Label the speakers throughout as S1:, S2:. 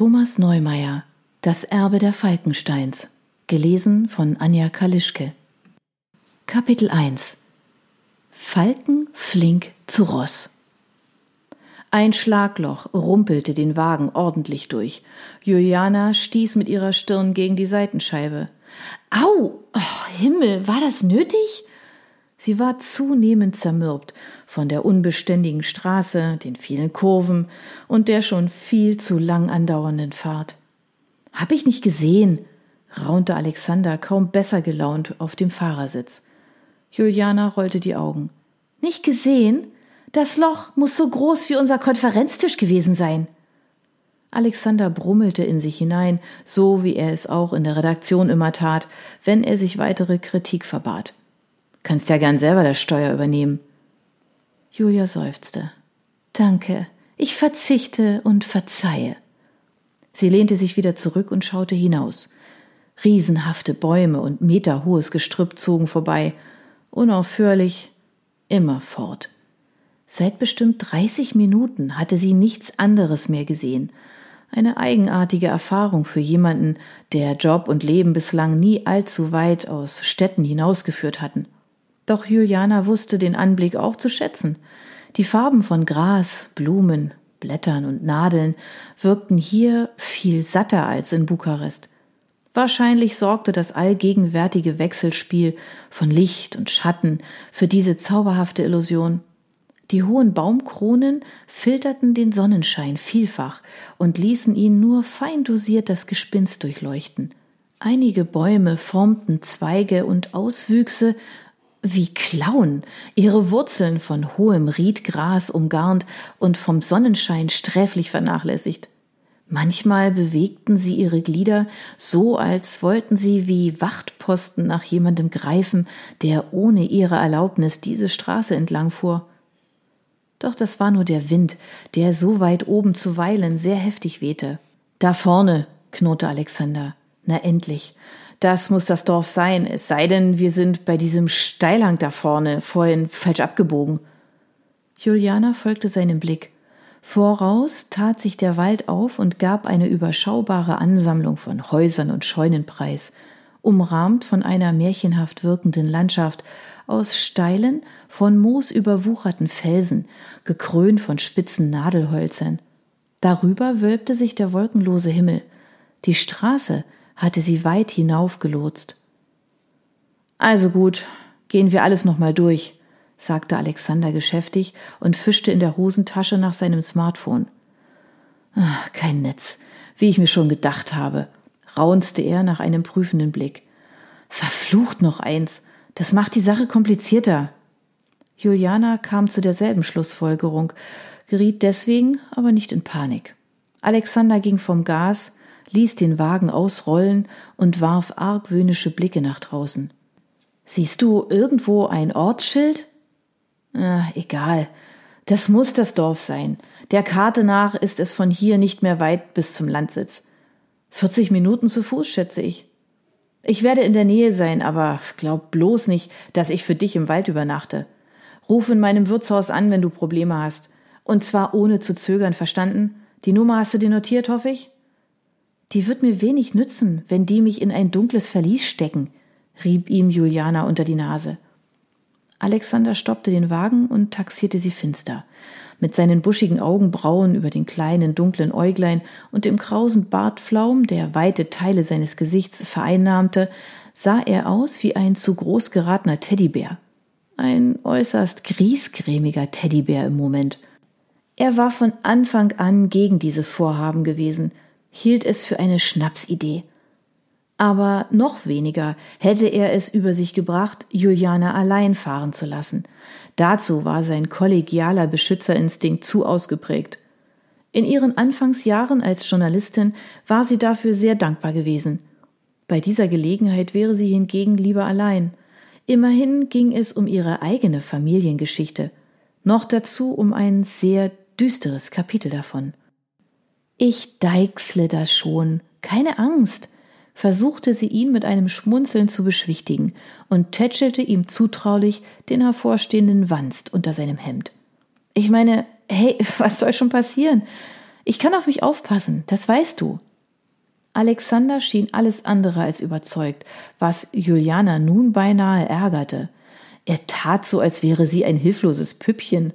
S1: Thomas Neumeier Das Erbe der Falkensteins Gelesen von Anja Kalischke Kapitel 1 Falken flink zu Ross ein Schlagloch rumpelte den Wagen ordentlich durch. Juliana stieß mit ihrer Stirn gegen die Seitenscheibe. Au! Oh, Himmel, war das nötig? Sie war zunehmend zermürbt von der unbeständigen Straße, den vielen Kurven und der schon viel zu lang andauernden Fahrt. Hab ich nicht gesehen, raunte Alexander kaum besser gelaunt auf dem Fahrersitz. Juliana rollte die Augen. Nicht gesehen? Das Loch muss so groß wie unser Konferenztisch gewesen sein. Alexander brummelte in sich hinein, so wie er es auch in der Redaktion immer tat, wenn er sich weitere Kritik verbat. Kannst ja gern selber das Steuer übernehmen. Julia seufzte. Danke, ich verzichte und verzeihe. Sie lehnte sich wieder zurück und schaute hinaus. Riesenhafte Bäume und meterhohes Gestrüpp zogen vorbei, unaufhörlich, immer fort. Seit bestimmt 30 Minuten hatte sie nichts anderes mehr gesehen. Eine eigenartige Erfahrung für jemanden, der Job und Leben bislang nie allzu weit aus Städten hinausgeführt hatten. Doch Juliana wusste den Anblick auch zu schätzen. Die Farben von Gras, Blumen, Blättern und Nadeln wirkten hier viel satter als in Bukarest. Wahrscheinlich sorgte das allgegenwärtige Wechselspiel von Licht und Schatten für diese zauberhafte Illusion. Die hohen Baumkronen filterten den Sonnenschein vielfach und ließen ihn nur fein dosiert das Gespinst durchleuchten. Einige Bäume formten Zweige und Auswüchse wie Klauen, ihre Wurzeln von hohem Riedgras umgarnt und vom Sonnenschein sträflich vernachlässigt. Manchmal bewegten sie ihre Glieder so, als wollten sie wie Wachtposten nach jemandem greifen, der ohne ihre Erlaubnis diese Straße entlang fuhr. Doch das war nur der Wind, der so weit oben zuweilen sehr heftig wehte. Da vorne, knurrte Alexander. Na endlich. Das muss das Dorf sein, es sei denn, wir sind bei diesem Steilhang da vorne vorhin falsch abgebogen. Juliana folgte seinem Blick. Voraus tat sich der Wald auf und gab eine überschaubare Ansammlung von Häusern und Scheunen preis, umrahmt von einer märchenhaft wirkenden Landschaft aus steilen, von Moos überwucherten Felsen, gekrönt von spitzen Nadelhölzern. Darüber wölbte sich der wolkenlose Himmel. Die Straße, hatte sie weit hinaufgelotst. Also gut, gehen wir alles nochmal durch, sagte Alexander geschäftig und fischte in der Hosentasche nach seinem Smartphone. Ach, kein Netz, wie ich mir schon gedacht habe, raunzte er nach einem prüfenden Blick. Verflucht noch eins, das macht die Sache komplizierter. Juliana kam zu derselben Schlussfolgerung, geriet deswegen aber nicht in Panik. Alexander ging vom Gas, ließ den Wagen ausrollen und warf argwöhnische Blicke nach draußen. Siehst du irgendwo ein Ortsschild? Ah, egal. Das muss das Dorf sein. Der Karte nach ist es von hier nicht mehr weit bis zum Landsitz. 40 Minuten zu Fuß, schätze ich. Ich werde in der Nähe sein, aber glaub bloß nicht, dass ich für dich im Wald übernachte. Ruf in meinem Wirtshaus an, wenn du Probleme hast. Und zwar ohne zu zögern, verstanden? Die Nummer hast du dir notiert, hoffe ich? Die wird mir wenig nützen, wenn die mich in ein dunkles Verlies stecken, rieb ihm Juliana unter die Nase. Alexander stoppte den Wagen und taxierte sie finster. Mit seinen buschigen Augenbrauen über den kleinen dunklen Äuglein und dem krausen Bartflaum, der weite Teile seines Gesichts vereinnahmte, sah er aus wie ein zu groß geratener Teddybär. Ein äußerst griesgrämiger Teddybär im Moment. Er war von Anfang an gegen dieses Vorhaben gewesen – hielt es für eine Schnapsidee. Aber noch weniger hätte er es über sich gebracht, Juliana allein fahren zu lassen. Dazu war sein kollegialer Beschützerinstinkt zu ausgeprägt. In ihren Anfangsjahren als Journalistin war sie dafür sehr dankbar gewesen. Bei dieser Gelegenheit wäre sie hingegen lieber allein. Immerhin ging es um ihre eigene Familiengeschichte, noch dazu um ein sehr düsteres Kapitel davon. Ich deichsle das schon, keine Angst, versuchte sie ihn mit einem Schmunzeln zu beschwichtigen und tätschelte ihm zutraulich den hervorstehenden Wanst unter seinem Hemd. Ich meine, hey, was soll schon passieren? Ich kann auf mich aufpassen, das weißt du. Alexander schien alles andere als überzeugt, was Juliana nun beinahe ärgerte. Er tat so, als wäre sie ein hilfloses Püppchen.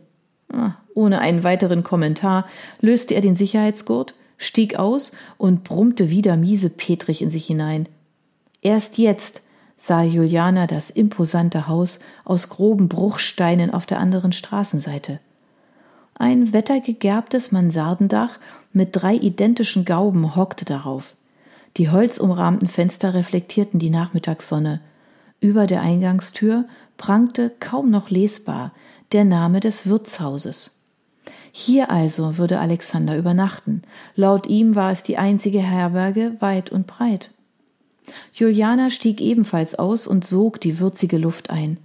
S1: Ah, ohne einen weiteren Kommentar löste er den Sicherheitsgurt, stieg aus und brummte wieder miese Petrich in sich hinein. Erst jetzt sah Juliana das imposante Haus aus groben Bruchsteinen auf der anderen Straßenseite. Ein wettergegerbtes Mansardendach mit drei identischen Gauben hockte darauf. Die holzumrahmten Fenster reflektierten die Nachmittagssonne. Über der Eingangstür prangte kaum noch lesbar der Name des Wirtshauses. Hier also würde Alexander übernachten. Laut ihm war es die einzige Herberge weit und breit. Juliana stieg ebenfalls aus und sog die würzige Luft ein.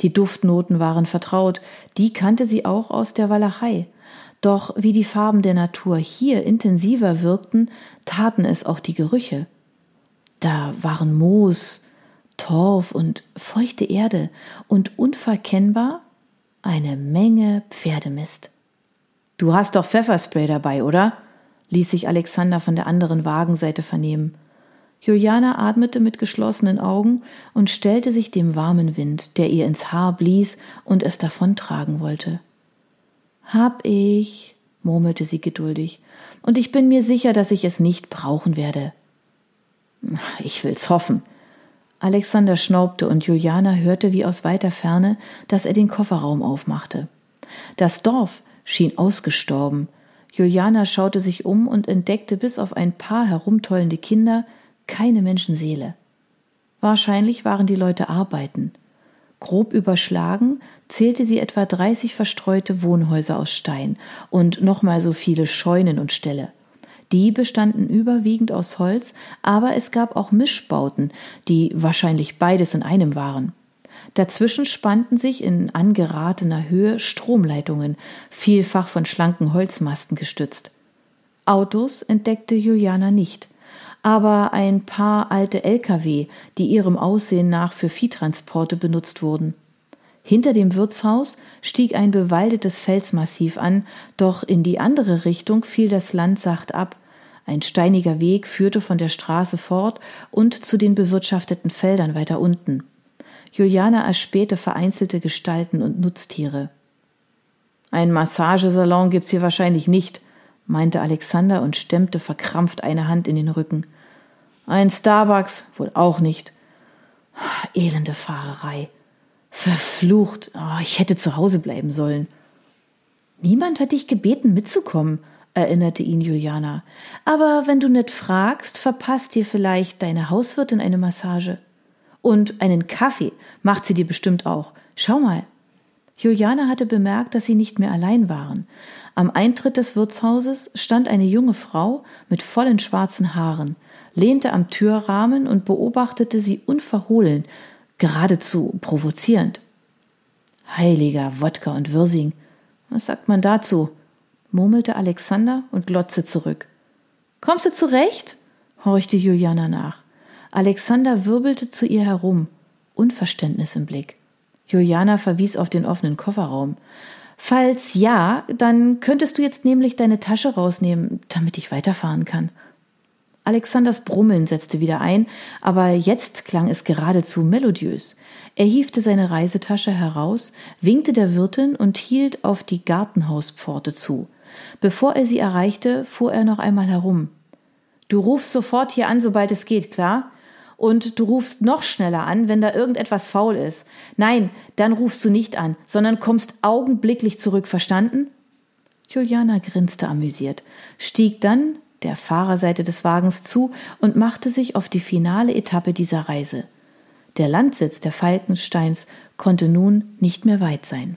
S1: Die Duftnoten waren vertraut, die kannte sie auch aus der Walachei. Doch wie die Farben der Natur hier intensiver wirkten, taten es auch die Gerüche. Da waren Moos, Torf und feuchte Erde und unverkennbar eine Menge Pferdemist. Du hast doch Pfefferspray dabei, oder? ließ sich Alexander von der anderen Wagenseite vernehmen. Juliana atmete mit geschlossenen Augen und stellte sich dem warmen Wind, der ihr ins Haar blies und es davontragen wollte. Hab ich, murmelte sie geduldig, und ich bin mir sicher, dass ich es nicht brauchen werde. Ich will's hoffen. Alexander schnaubte und Juliana hörte wie aus weiter Ferne, dass er den Kofferraum aufmachte. Das Dorf schien ausgestorben. Juliana schaute sich um und entdeckte bis auf ein paar herumtollende Kinder keine Menschenseele. Wahrscheinlich waren die Leute arbeiten. Grob überschlagen zählte sie etwa 30 verstreute Wohnhäuser aus Stein und nochmal so viele Scheunen und Ställe. Die bestanden überwiegend aus Holz, aber es gab auch Mischbauten, die wahrscheinlich beides in einem waren. Dazwischen spannten sich in angeratener Höhe Stromleitungen, vielfach von schlanken Holzmasten gestützt. Autos entdeckte Juliana nicht aber ein paar alte Lkw, die ihrem Aussehen nach für Viehtransporte benutzt wurden. Hinter dem Wirtshaus stieg ein bewaldetes Felsmassiv an, doch in die andere Richtung fiel das Land sacht ab. Ein steiniger Weg führte von der Straße fort und zu den bewirtschafteten Feldern weiter unten. Juliana erspähte vereinzelte Gestalten und Nutztiere. Ein Massagesalon gibt's hier wahrscheinlich nicht, meinte Alexander und stemmte verkrampft eine Hand in den Rücken. Ein Starbucks wohl auch nicht. Elende Fahrerei. Verflucht. Oh, ich hätte zu Hause bleiben sollen. Niemand hat dich gebeten, mitzukommen, erinnerte ihn Juliana. Aber wenn du nicht fragst, verpasst dir vielleicht deine Hauswirtin eine Massage. Und einen Kaffee macht sie dir bestimmt auch. Schau mal. Juliana hatte bemerkt, dass sie nicht mehr allein waren. Am Eintritt des Wirtshauses stand eine junge Frau mit vollen schwarzen Haaren, lehnte am Türrahmen und beobachtete sie unverhohlen, geradezu provozierend. Heiliger Wodka und Wirsing, was sagt man dazu? murmelte Alexander und glotzte zurück. Kommst du zurecht? horchte Juliana nach. Alexander wirbelte zu ihr herum, Unverständnis im Blick. Juliana verwies auf den offenen Kofferraum. Falls ja, dann könntest du jetzt nämlich deine Tasche rausnehmen, damit ich weiterfahren kann. Alexanders Brummeln setzte wieder ein, aber jetzt klang es geradezu melodiös. Er hiefte seine Reisetasche heraus, winkte der Wirtin und hielt auf die Gartenhauspforte zu. Bevor er sie erreichte, fuhr er noch einmal herum. Du rufst sofort hier an, sobald es geht, klar? und du rufst noch schneller an, wenn da irgendetwas faul ist. Nein, dann rufst du nicht an, sondern kommst augenblicklich zurück, verstanden? Juliana grinste amüsiert, stieg dann der Fahrerseite des Wagens zu und machte sich auf die finale Etappe dieser Reise. Der Landsitz der Falkensteins konnte nun nicht mehr weit sein.